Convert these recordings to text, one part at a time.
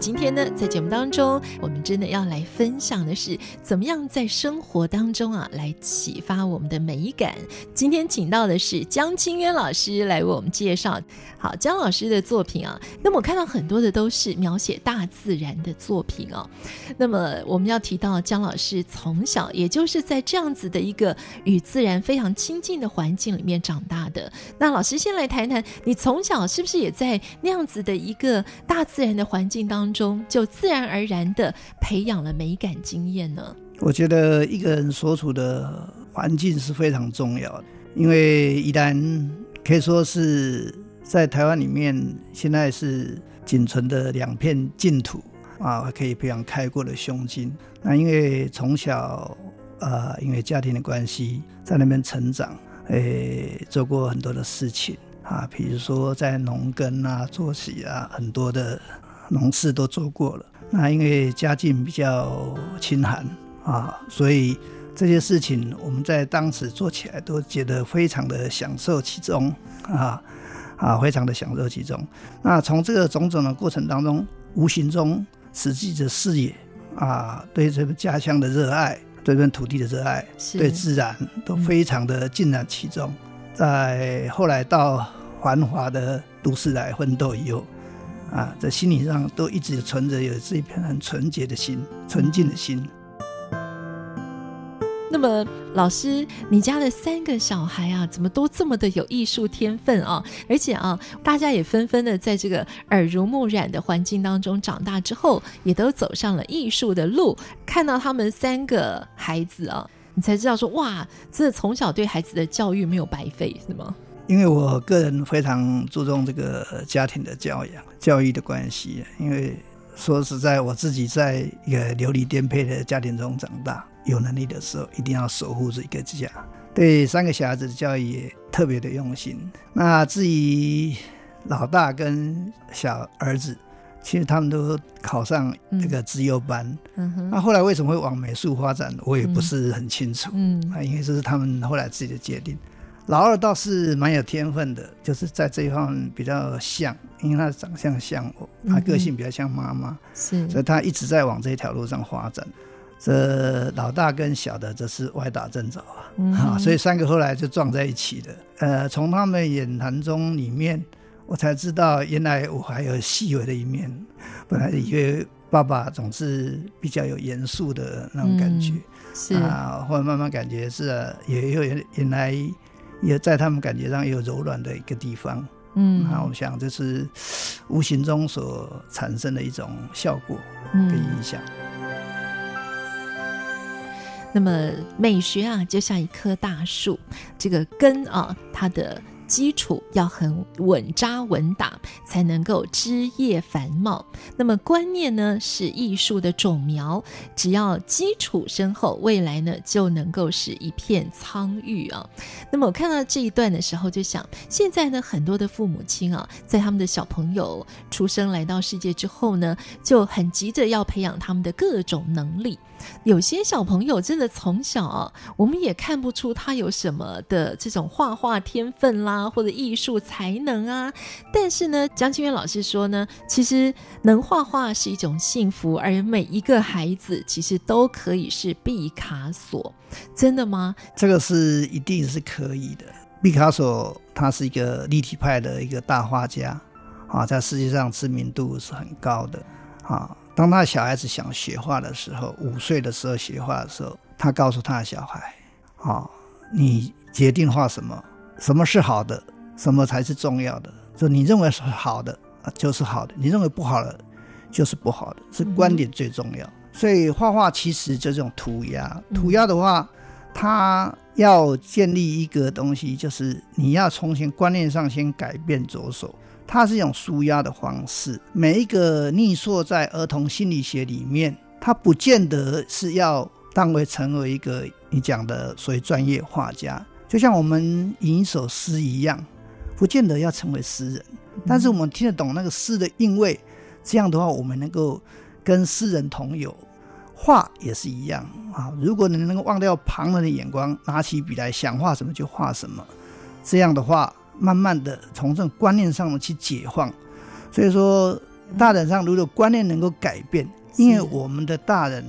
今天呢，在节目当中，我们真的要来分享的是，怎么样在生活当中啊，来启发我们的美感。今天请到的是江清渊老师来为我们介绍。好，江老师的作品啊，那么我看到很多的都是描写大自然的作品哦。那么我们要提到江老师从小也就是在这样子的一个与自然非常亲近的环境里面长大的。那老师先来谈谈，你从小是不是也在那样子的一个大自然的环境当中？中就自然而然的培养了美感经验呢？我觉得一个人所处的环境是非常重要的，因为宜兰可以说是在台湾里面现在是仅存的两片净土啊，可以培养开阔的胸襟。那因为从小呃，因为家庭的关系，在那边成长，诶，做过很多的事情啊，比如说在农耕啊、做起啊，很多的。农事都做过了，那因为家境比较清寒啊，所以这些事情我们在当时做起来都觉得非常的享受其中啊啊，非常的享受其中。那从这个种种的过程当中，无形中使自己的视野啊，对这个家乡的热爱，对这片土地的热爱，对自然都非常的浸染其中。在后来到繁华的都市来奋斗以后。啊，在心理上都一直存着有这一片很纯洁的心、纯净的心。那么，老师，你家的三个小孩啊，怎么都这么的有艺术天分啊？而且啊，大家也纷纷的在这个耳濡目染的环境当中长大之后，也都走上了艺术的路。看到他们三个孩子啊，你才知道说，哇，这从小对孩子的教育没有白费，是吗？因为我个人非常注重这个家庭的教养、教育的关系。因为说实在，我自己在一个流离颠沛的家庭中长大，有能力的时候一定要守护这一个家。对三个小孩子的教育也特别的用心。那至于老大跟小儿子，其实他们都考上这个资优班。嗯哼。那后来为什么会往美术发展，我也不是很清楚。嗯。啊，因为这是他们后来自己的决定。老二倒是蛮有天分的，就是在这一方面比较像，因为他的长相像我，他个性比较像妈妈，是、嗯，所以他一直在往这条路上发展。这老大跟小的则是歪打正着啊，嗯、啊，所以三个后来就撞在一起的。呃，从他们言谈中里面，我才知道原来我还有细微的一面。本来以为爸爸总是比较有严肃的那种感觉，嗯、是啊，后来慢慢感觉是、啊、也有原来。也在他们感觉上也有柔软的一个地方，嗯，那我想这是无形中所产生的一种效果跟影响。那么美学啊，就像一棵大树，这个根啊，它的。基础要很稳扎稳打，才能够枝叶繁茂。那么观念呢，是艺术的种苗，只要基础深厚，未来呢就能够是一片苍郁啊。那么我看到这一段的时候，就想，现在呢很多的父母亲啊，在他们的小朋友出生来到世界之后呢，就很急着要培养他们的各种能力。有些小朋友真的从小啊，我们也看不出他有什么的这种画画天分啦，或者艺术才能啊。但是呢，江清源老师说呢，其实能画画是一种幸福，而每一个孩子其实都可以是毕卡索。真的吗？这个是一定是可以的。毕卡索他是一个立体派的一个大画家啊，在世界上知名度是很高的啊。当他小孩子想学画的时候，五岁的时候学画的时候，他告诉他的小孩：“啊，你决定画什么？什么是好的？什么才是重要的？就你认为是好的啊，就是好的；你认为不好的，就是不好的。是观点最重要。所以画画其实就这种涂鸦。涂鸦的话，它要建立一个东西，就是你要从前观念上先改变着手。它是一种舒压的方式。每一个溺缩在儿童心理学里面，它不见得是要当为成为一个你讲的所谓专业画家，就像我们吟一首诗一样，不见得要成为诗人，但是我们听得懂那个诗的韵味，这样的话，我们能够跟诗人同游。画也是一样啊！如果你能够忘掉旁人的眼光，拿起笔来想画什么就画什么，这样的话，慢慢的从这种观念上去解放。所以说，大人上如果观念能够改变，因为我们的大人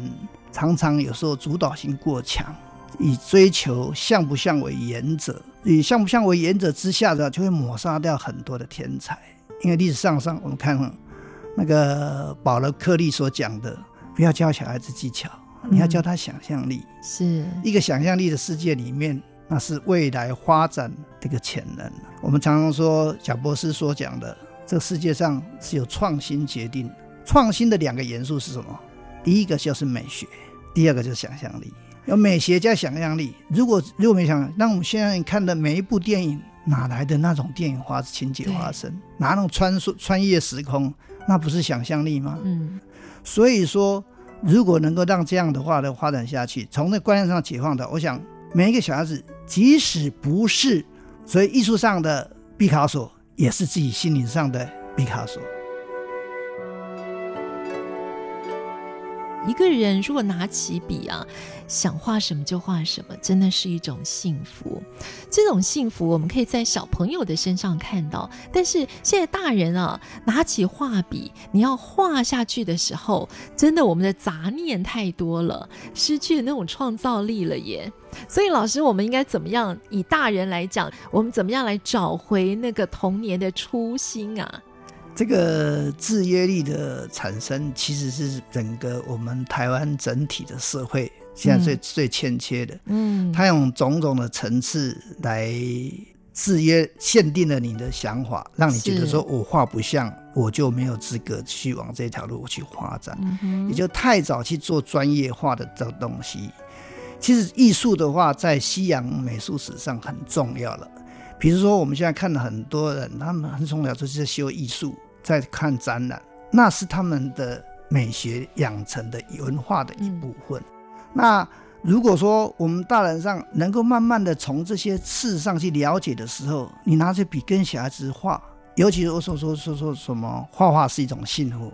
常常有时候主导性过强，以追求像不像为原则，以像不像为原则之下的，就会抹杀掉很多的天才。因为历史上上我们看那个保罗·克利所讲的。不要教小孩子技巧，你要教他想象力。嗯、是一个想象力的世界里面，那是未来发展的一个潜能。我们常常说，贾博士所讲的，这个世界上是由创新决定。创新的两个元素是什么？第一个就是美学，第二个就是想象力。有美学加想象力。如果如果没想，那我们现在看的每一部电影，哪来的那种电影花情节发生？哪种穿梭穿越时空？那不是想象力吗？嗯。所以说，如果能够让这样的话的发展下去，从那观念上解放的，我想每一个小孩子，即使不是所以艺术上的毕卡索，也是自己心灵上的毕卡索。一个人如果拿起笔啊，想画什么就画什么，真的是一种幸福。这种幸福我们可以在小朋友的身上看到，但是现在大人啊，拿起画笔，你要画下去的时候，真的我们的杂念太多了，失去了那种创造力了耶。所以老师，我们应该怎么样？以大人来讲，我们怎么样来找回那个童年的初心啊？这个制约力的产生，其实是整个我们台湾整体的社会现在最、嗯、最欠缺的。嗯，他用种种的层次来制约、限定了你的想法，让你觉得说我画不像，我就没有资格去往这条路去发展。嗯、也就太早去做专业化的这东西。其实艺术的话，在西洋美术史上很重要了。比如说，我们现在看了很多人，他们很从小就是在修艺术。在看展览，那是他们的美学养成的文化的一部分。嗯、那如果说我们大人上能够慢慢的从这些事上去了解的时候，你拿着笔跟小孩子画，尤其是我所说说说什么画画是一种幸福，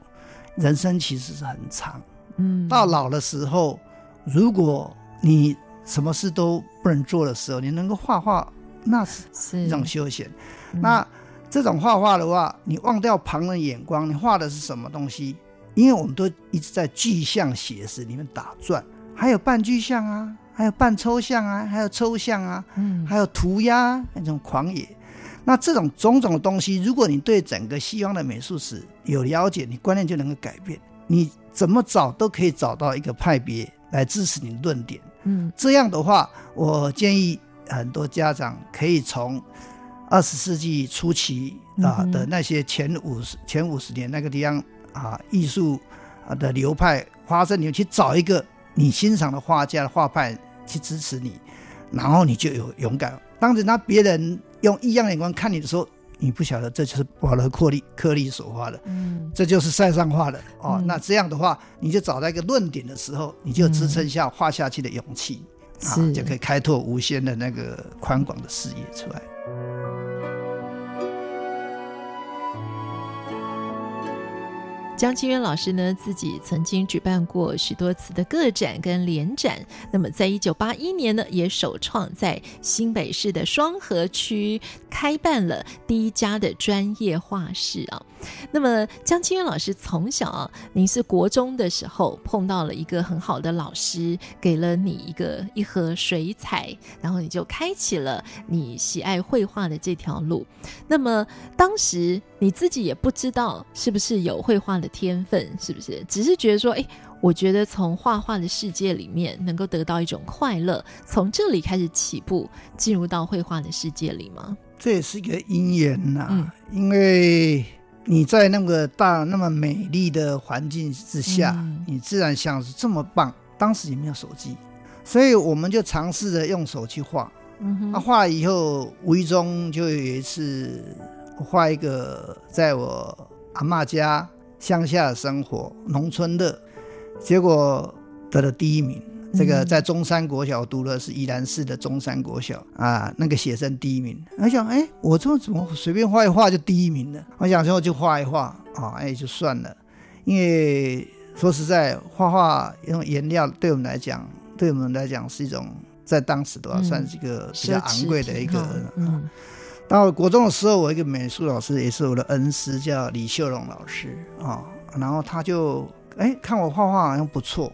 人生其实是很长。嗯，到老的时候，如果你什么事都不能做的时候，你能够画画，那是一种休闲。嗯、那这种画画的话，你忘掉旁人眼光，你画的是什么东西？因为我们都一直在具象写实里面打转，还有半具象啊，还有半抽象啊，还有抽象啊，嗯，还有涂鸦那种狂野。那这种种种的东西，如果你对整个西方的美术史有了解，你观念就能够改变。你怎么找都可以找到一个派别来支持你的论点。嗯，这样的话，我建议很多家长可以从。二十世纪初期啊的那些前五十前五十年那个地方啊，艺术啊的流派发生，你去找一个你欣赏的画家的画派去支持你，然后你就有勇敢。当人家别人用异样眼光看你的时候，你不晓得这就是保罗·克利克利所画的，嗯，这就是塞尚画的哦。那这样的话，你就找到一个论点的时候，你就支撑下画下去的勇气啊，就可以开拓无限的那个宽广的视野出来。江清渊老师呢，自己曾经举办过许多次的个展跟联展。那么，在一九八一年呢，也首创在新北市的双和区开办了第一家的专业画室啊。那么，江清渊老师从小啊，您是国中的时候碰到了一个很好的老师，给了你一个一盒水彩，然后你就开启了你喜爱绘画的这条路。那么，当时你自己也不知道是不是有绘画的天分，是不是？只是觉得说，哎，我觉得从画画的世界里面能够得到一种快乐，从这里开始起步，进入到绘画的世界里吗？这也是一个因缘呐，嗯、因为你在那个大、那么美丽的环境之下，嗯、你自然想是这么棒。当时也没有手机，所以我们就尝试着用手去画。那画了以后，无意中就有一次我画一个在我阿嬷家乡下的生活，农村的，结果得了第一名。这个在中山国小读的是宜兰市的中山国小啊，那个写生第一名。我想，哎，我这怎么随便画一画就第一名了？我想说就画一画啊，哎，就算了。因为说实在，画画用颜料对我们来讲，对我们来讲是一种在当时的话算是一个比较昂贵的一个。嗯。到国中的时候，我一个美术老师也是我的恩师，叫李秀荣老师啊。然后他就哎看我画画好像不错。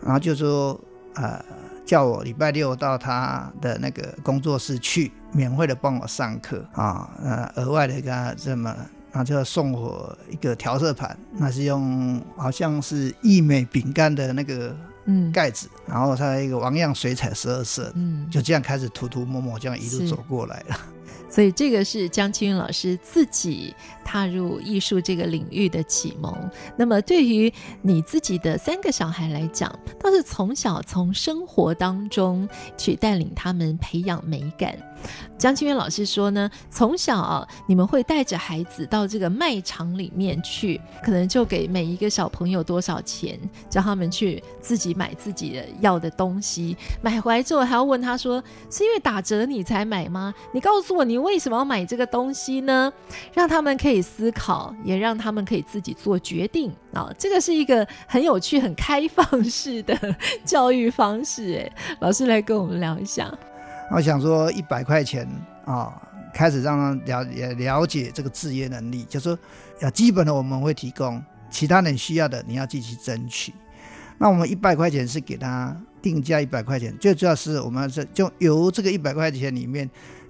然后就说，呃，叫我礼拜六到他的那个工作室去，免费的帮我上课啊，呃，额外的给他这么，然后就送我一个调色盘，那是用好像是益美饼干的那个嗯盖子，嗯、然后他一个王样水彩十二色，嗯，就这样开始涂涂抹抹，这样一路走过来了。所以这个是江青云老师自己踏入艺术这个领域的启蒙。那么对于你自己的三个小孩来讲，倒是从小从生活当中去带领他们培养美感。江清源老师说呢，从小，你们会带着孩子到这个卖场里面去，可能就给每一个小朋友多少钱，叫他们去自己买自己的要的东西。买回来之后还要问他说：“是因为打折你才买吗？你告诉你为什么要买这个东西呢？”让他们可以思考，也让他们可以自己做决定啊。这个是一个很有趣、很开放式的 教育方式。哎，老师来跟我们聊一下。我想说，一百块钱啊，开始让他了也了解这个制约能力，就说，要基本的我们会提供，其他人需要的你要自己争取。那我们一百块钱是给他定价一百块钱，最主要是我们是就由这个一百块钱里面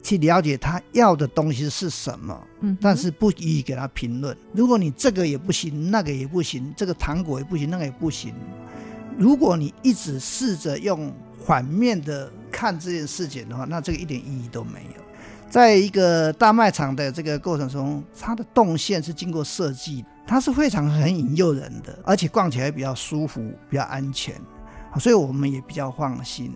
去了解他要的东西是什么，嗯，但是不予以给他评论。如果你这个也不行，那个也不行，这个糖果也不行，那个也不行，如果你一直试着用反面的。看这件事情的话，那这个一点意义都没有。在一个大卖场的这个过程中，它的动线是经过设计，它是非常很引诱人的，而且逛起来比较舒服、比较安全，所以我们也比较放心。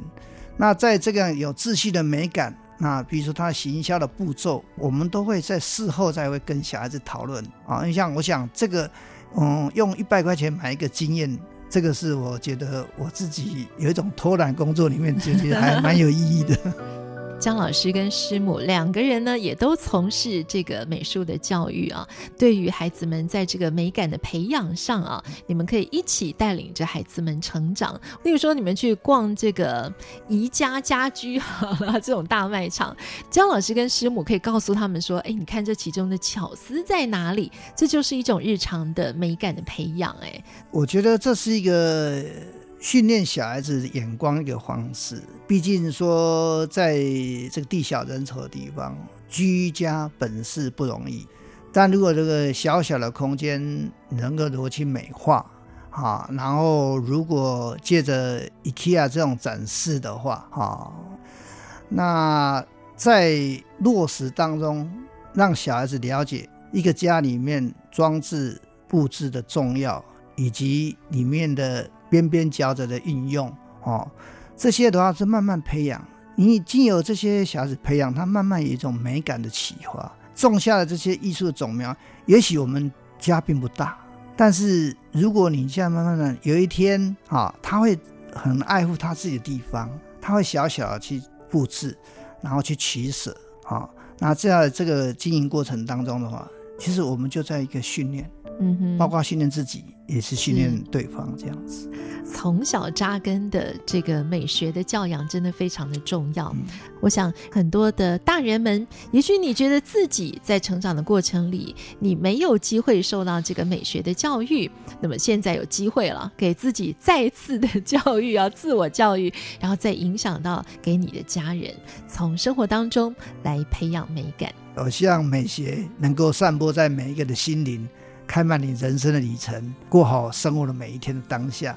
那在这个有秩序的美感，那比如说他行销的步骤，我们都会在事后再会跟小孩子讨论啊。你像我想这个，嗯，用一百块钱买一个经验。这个是我觉得我自己有一种偷懒工作里面，觉得还蛮有意义的。江老师跟师母两个人呢，也都从事这个美术的教育啊。对于孩子们在这个美感的培养上啊，你们可以一起带领着孩子们成长。例如说，你们去逛这个宜家家居 哈这种大卖场，江老师跟师母可以告诉他们说：“哎，你看这其中的巧思在哪里？”这就是一种日常的美感的培养。哎，我觉得这是一个。训练小孩子眼光一个方式，毕竟说在这个地小人稠的地方，居家本是不容易。但如果这个小小的空间能够如何去美化啊，然后如果借着 IKEA 这种展示的话，啊，那在落实当中，让小孩子了解一个家里面装置布置的重要，以及里面的。边边角角的运用，哦，这些的话是慢慢培养。你经由这些小孩子培养，他慢慢有一种美感的启发，种下了这些艺术的种苗。也许我们家并不大，但是如果你这样慢慢的，有一天啊，他会很爱护他自己的地方，他会小小的去布置，然后去取舍啊。那这样这个经营过程当中的话，其实我们就在一个训练。嗯哼，包括训练自己，也是训练对方这样子。从小扎根的这个美学的教养，真的非常的重要。嗯、我想很多的大人们，也许你觉得自己在成长的过程里，你没有机会受到这个美学的教育，那么现在有机会了，给自己再次的教育啊，自我教育，然后再影响到给你的家人，从生活当中来培养美感。我希望美学能够散播在每一个的心灵。开满你人生的旅程，过好生活的每一天的当下。